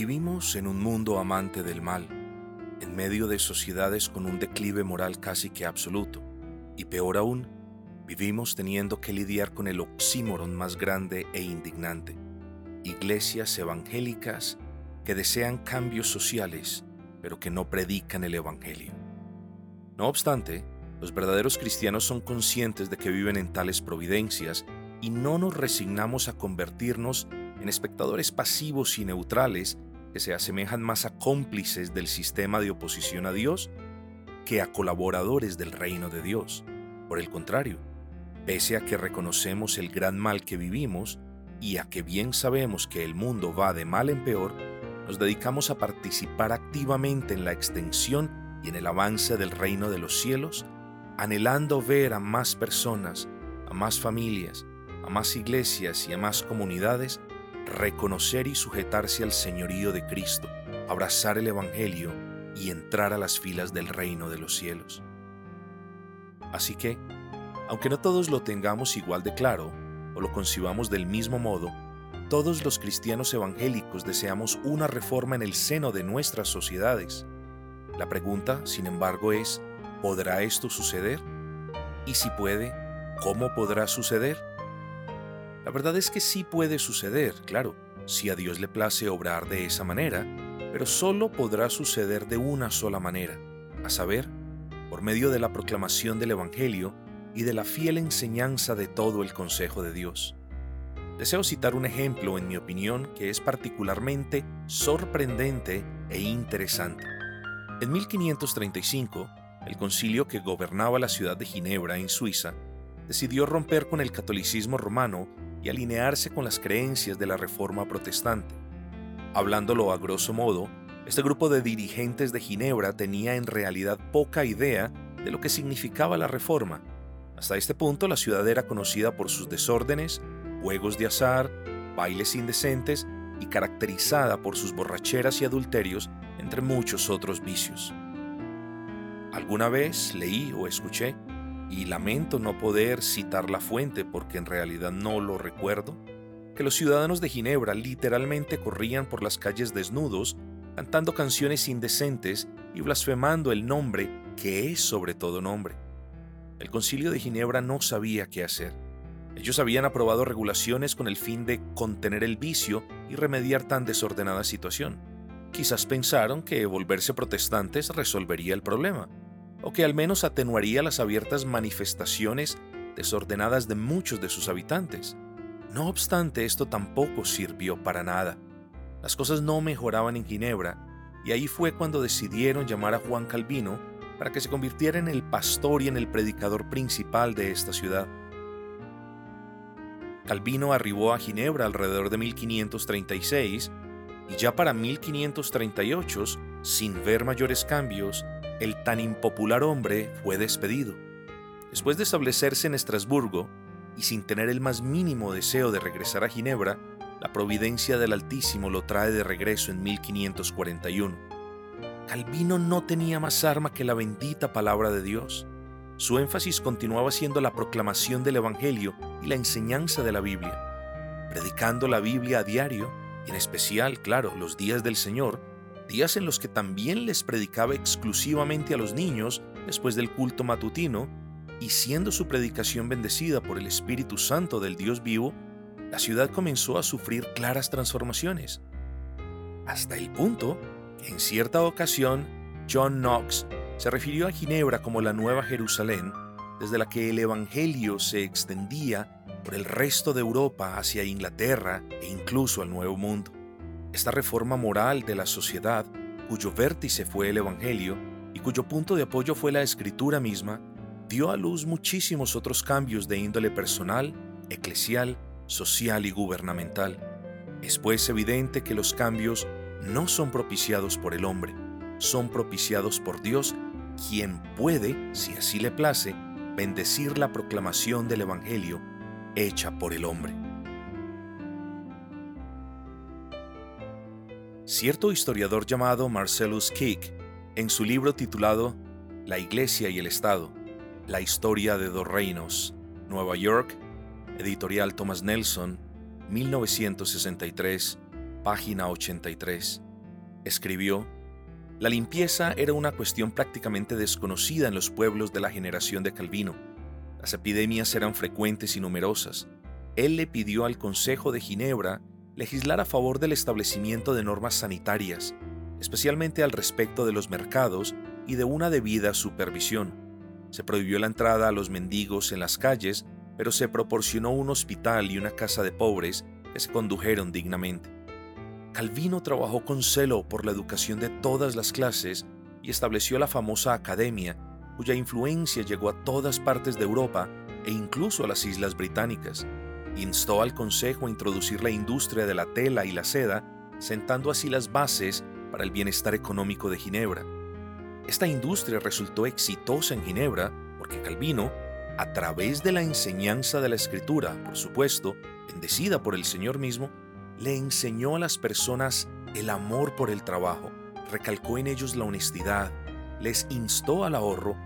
Vivimos en un mundo amante del mal, en medio de sociedades con un declive moral casi que absoluto, y peor aún, vivimos teniendo que lidiar con el oxímoron más grande e indignante, iglesias evangélicas que desean cambios sociales, pero que no predican el Evangelio. No obstante, los verdaderos cristianos son conscientes de que viven en tales providencias y no nos resignamos a convertirnos en espectadores pasivos y neutrales que se asemejan más a cómplices del sistema de oposición a Dios que a colaboradores del reino de Dios. Por el contrario, pese a que reconocemos el gran mal que vivimos y a que bien sabemos que el mundo va de mal en peor, nos dedicamos a participar activamente en la extensión y en el avance del reino de los cielos, anhelando ver a más personas, a más familias, a más iglesias y a más comunidades reconocer y sujetarse al señorío de Cristo, abrazar el Evangelio y entrar a las filas del reino de los cielos. Así que, aunque no todos lo tengamos igual de claro o lo concibamos del mismo modo, todos los cristianos evangélicos deseamos una reforma en el seno de nuestras sociedades. La pregunta, sin embargo, es, ¿podrá esto suceder? Y si puede, ¿cómo podrá suceder? La verdad es que sí puede suceder, claro, si a Dios le place obrar de esa manera, pero solo podrá suceder de una sola manera, a saber, por medio de la proclamación del Evangelio y de la fiel enseñanza de todo el consejo de Dios. Deseo citar un ejemplo, en mi opinión, que es particularmente sorprendente e interesante. En 1535, el concilio que gobernaba la ciudad de Ginebra, en Suiza, decidió romper con el catolicismo romano y alinearse con las creencias de la Reforma Protestante. Hablándolo a grosso modo, este grupo de dirigentes de Ginebra tenía en realidad poca idea de lo que significaba la Reforma. Hasta este punto la ciudad era conocida por sus desórdenes, juegos de azar, bailes indecentes y caracterizada por sus borracheras y adulterios, entre muchos otros vicios. Alguna vez leí o escuché y lamento no poder citar la fuente porque en realidad no lo recuerdo, que los ciudadanos de Ginebra literalmente corrían por las calles desnudos, cantando canciones indecentes y blasfemando el nombre que es sobre todo nombre. El concilio de Ginebra no sabía qué hacer. Ellos habían aprobado regulaciones con el fin de contener el vicio y remediar tan desordenada situación. Quizás pensaron que volverse protestantes resolvería el problema o que al menos atenuaría las abiertas manifestaciones desordenadas de muchos de sus habitantes. No obstante, esto tampoco sirvió para nada. Las cosas no mejoraban en Ginebra, y ahí fue cuando decidieron llamar a Juan Calvino para que se convirtiera en el pastor y en el predicador principal de esta ciudad. Calvino arribó a Ginebra alrededor de 1536 y ya para 1538, sin ver mayores cambios, el tan impopular hombre fue despedido. Después de establecerse en Estrasburgo, y sin tener el más mínimo deseo de regresar a Ginebra, la providencia del Altísimo lo trae de regreso en 1541. Calvino no tenía más arma que la bendita palabra de Dios. Su énfasis continuaba siendo la proclamación del Evangelio y la enseñanza de la Biblia. Predicando la Biblia a diario, y en especial, claro, los días del Señor, días en los que también les predicaba exclusivamente a los niños después del culto matutino, y siendo su predicación bendecida por el Espíritu Santo del Dios vivo, la ciudad comenzó a sufrir claras transformaciones, hasta el punto que en cierta ocasión John Knox se refirió a Ginebra como la Nueva Jerusalén, desde la que el Evangelio se extendía por el resto de Europa hacia Inglaterra e incluso al Nuevo Mundo. Esta reforma moral de la sociedad, cuyo vértice fue el Evangelio y cuyo punto de apoyo fue la Escritura misma, dio a luz muchísimos otros cambios de índole personal, eclesial, social y gubernamental. Es pues evidente que los cambios no son propiciados por el hombre, son propiciados por Dios, quien puede, si así le place, bendecir la proclamación del Evangelio hecha por el hombre. Cierto historiador llamado Marcellus Kick, en su libro titulado La Iglesia y el Estado, la historia de dos reinos, Nueva York, editorial Thomas Nelson, 1963, página 83, Escribió, la limpieza era una cuestión prácticamente desconocida en los pueblos de la generación de Calvino. Las epidemias eran frecuentes y numerosas. Él le pidió al Consejo de Ginebra legislar a favor del establecimiento de normas sanitarias, especialmente al respecto de los mercados y de una debida supervisión. Se prohibió la entrada a los mendigos en las calles, pero se proporcionó un hospital y una casa de pobres que se condujeron dignamente. Calvino trabajó con celo por la educación de todas las clases y estableció la famosa academia, cuya influencia llegó a todas partes de Europa e incluso a las islas británicas. Instó al Consejo a introducir la industria de la tela y la seda, sentando así las bases para el bienestar económico de Ginebra. Esta industria resultó exitosa en Ginebra porque Calvino, a través de la enseñanza de la escritura, por supuesto, bendecida por el Señor mismo, le enseñó a las personas el amor por el trabajo, recalcó en ellos la honestidad, les instó al ahorro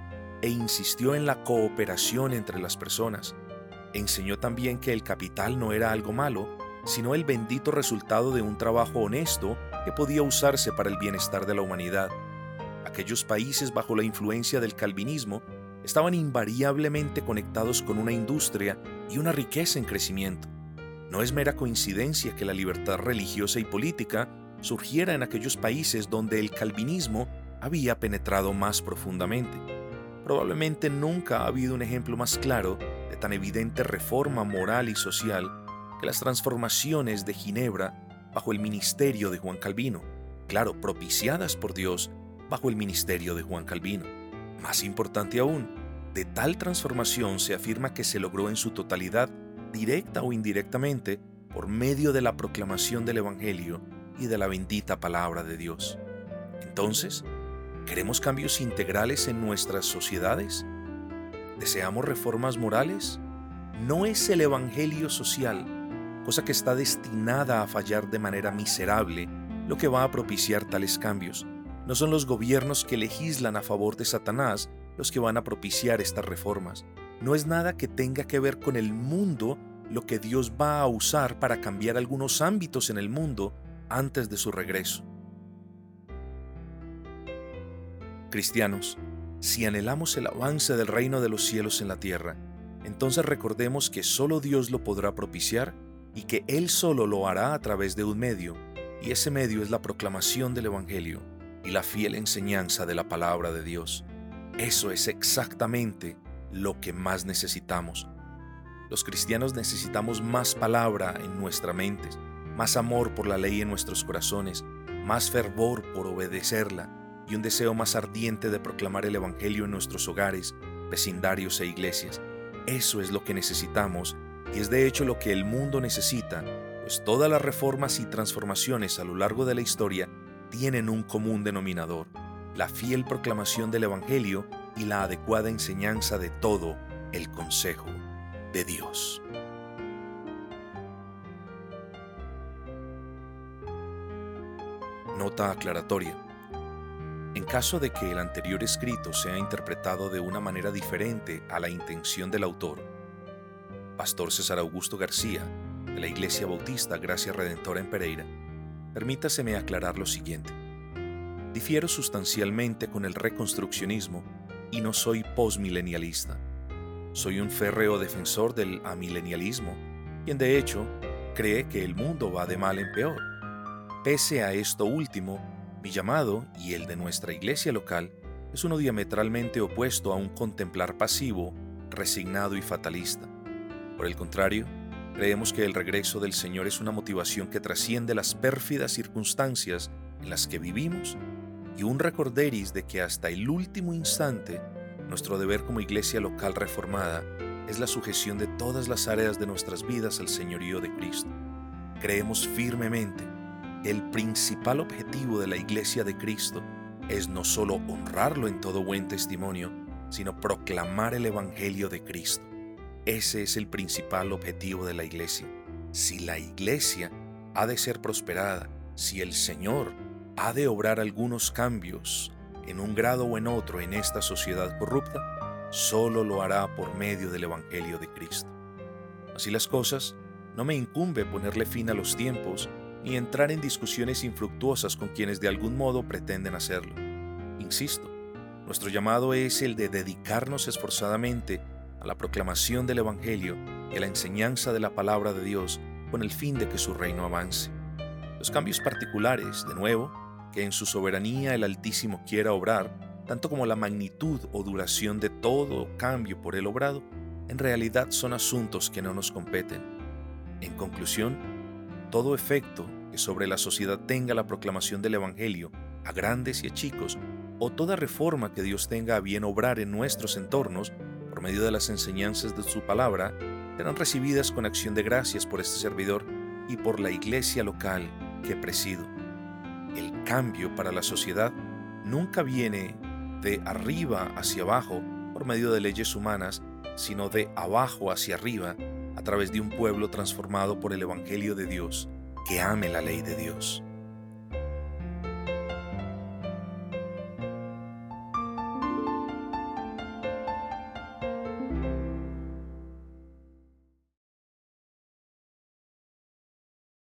e insistió en la cooperación entre las personas. Enseñó también que el capital no era algo malo, sino el bendito resultado de un trabajo honesto que podía usarse para el bienestar de la humanidad. Aquellos países bajo la influencia del calvinismo estaban invariablemente conectados con una industria y una riqueza en crecimiento. No es mera coincidencia que la libertad religiosa y política surgiera en aquellos países donde el calvinismo había penetrado más profundamente. Probablemente nunca ha habido un ejemplo más claro tan evidente reforma moral y social que las transformaciones de Ginebra bajo el ministerio de Juan Calvino, claro, propiciadas por Dios bajo el ministerio de Juan Calvino. Más importante aún, de tal transformación se afirma que se logró en su totalidad directa o indirectamente, por medio de la proclamación del Evangelio y de la bendita palabra de Dios. Entonces, ¿queremos cambios integrales en nuestras sociedades? ¿Deseamos reformas morales? No es el Evangelio social, cosa que está destinada a fallar de manera miserable, lo que va a propiciar tales cambios. No son los gobiernos que legislan a favor de Satanás los que van a propiciar estas reformas no es nada que tenga que ver con el mundo lo que Dios va a usar para cambiar algunos ámbitos en el mundo antes de su regreso. Cristianos, si anhelamos el avance del reino de los cielos en la tierra, entonces recordemos que solo Dios lo podrá propiciar y que Él solo lo hará a través de un medio, y ese medio es la proclamación del Evangelio y la fiel enseñanza de la palabra de Dios. Eso es exactamente lo que más necesitamos. Los cristianos necesitamos más palabra en nuestra mente, más amor por la ley en nuestros corazones, más fervor por obedecerla y un deseo más ardiente de proclamar el Evangelio en nuestros hogares, vecindarios e iglesias. Eso es lo que necesitamos y es de hecho lo que el mundo necesita, pues todas las reformas y transformaciones a lo largo de la historia tienen un común denominador, la fiel proclamación del Evangelio y la adecuada enseñanza de todo el consejo de Dios. Nota aclaratoria. Caso de que el anterior escrito sea interpretado de una manera diferente a la intención del autor, Pastor César Augusto García, de la Iglesia Bautista Gracia Redentora en Pereira, permítaseme aclarar lo siguiente. Difiero sustancialmente con el reconstruccionismo y no soy postmilenialista. Soy un férreo defensor del amilenialismo, quien de hecho cree que el mundo va de mal en peor. Pese a esto último, mi llamado y el de nuestra iglesia local es uno diametralmente opuesto a un contemplar pasivo, resignado y fatalista. Por el contrario, creemos que el regreso del Señor es una motivación que trasciende las pérfidas circunstancias en las que vivimos y un recorderis de que hasta el último instante nuestro deber como iglesia local reformada es la sujeción de todas las áreas de nuestras vidas al señorío de Cristo. Creemos firmemente el principal objetivo de la iglesia de Cristo es no solo honrarlo en todo buen testimonio, sino proclamar el Evangelio de Cristo. Ese es el principal objetivo de la iglesia. Si la iglesia ha de ser prosperada, si el Señor ha de obrar algunos cambios en un grado o en otro en esta sociedad corrupta, solo lo hará por medio del Evangelio de Cristo. Así las cosas, no me incumbe ponerle fin a los tiempos ni entrar en discusiones infructuosas con quienes de algún modo pretenden hacerlo. Insisto, nuestro llamado es el de dedicarnos esforzadamente a la proclamación del Evangelio y a la enseñanza de la palabra de Dios con el fin de que su reino avance. Los cambios particulares, de nuevo, que en su soberanía el Altísimo quiera obrar, tanto como la magnitud o duración de todo cambio por él obrado, en realidad son asuntos que no nos competen. En conclusión, todo efecto que sobre la sociedad tenga la proclamación del Evangelio, a grandes y a chicos, o toda reforma que Dios tenga a bien obrar en nuestros entornos, por medio de las enseñanzas de su palabra, serán recibidas con acción de gracias por este servidor y por la iglesia local que presido. El cambio para la sociedad nunca viene de arriba hacia abajo por medio de leyes humanas, sino de abajo hacia arriba a través de un pueblo transformado por el Evangelio de Dios, que ame la ley de Dios.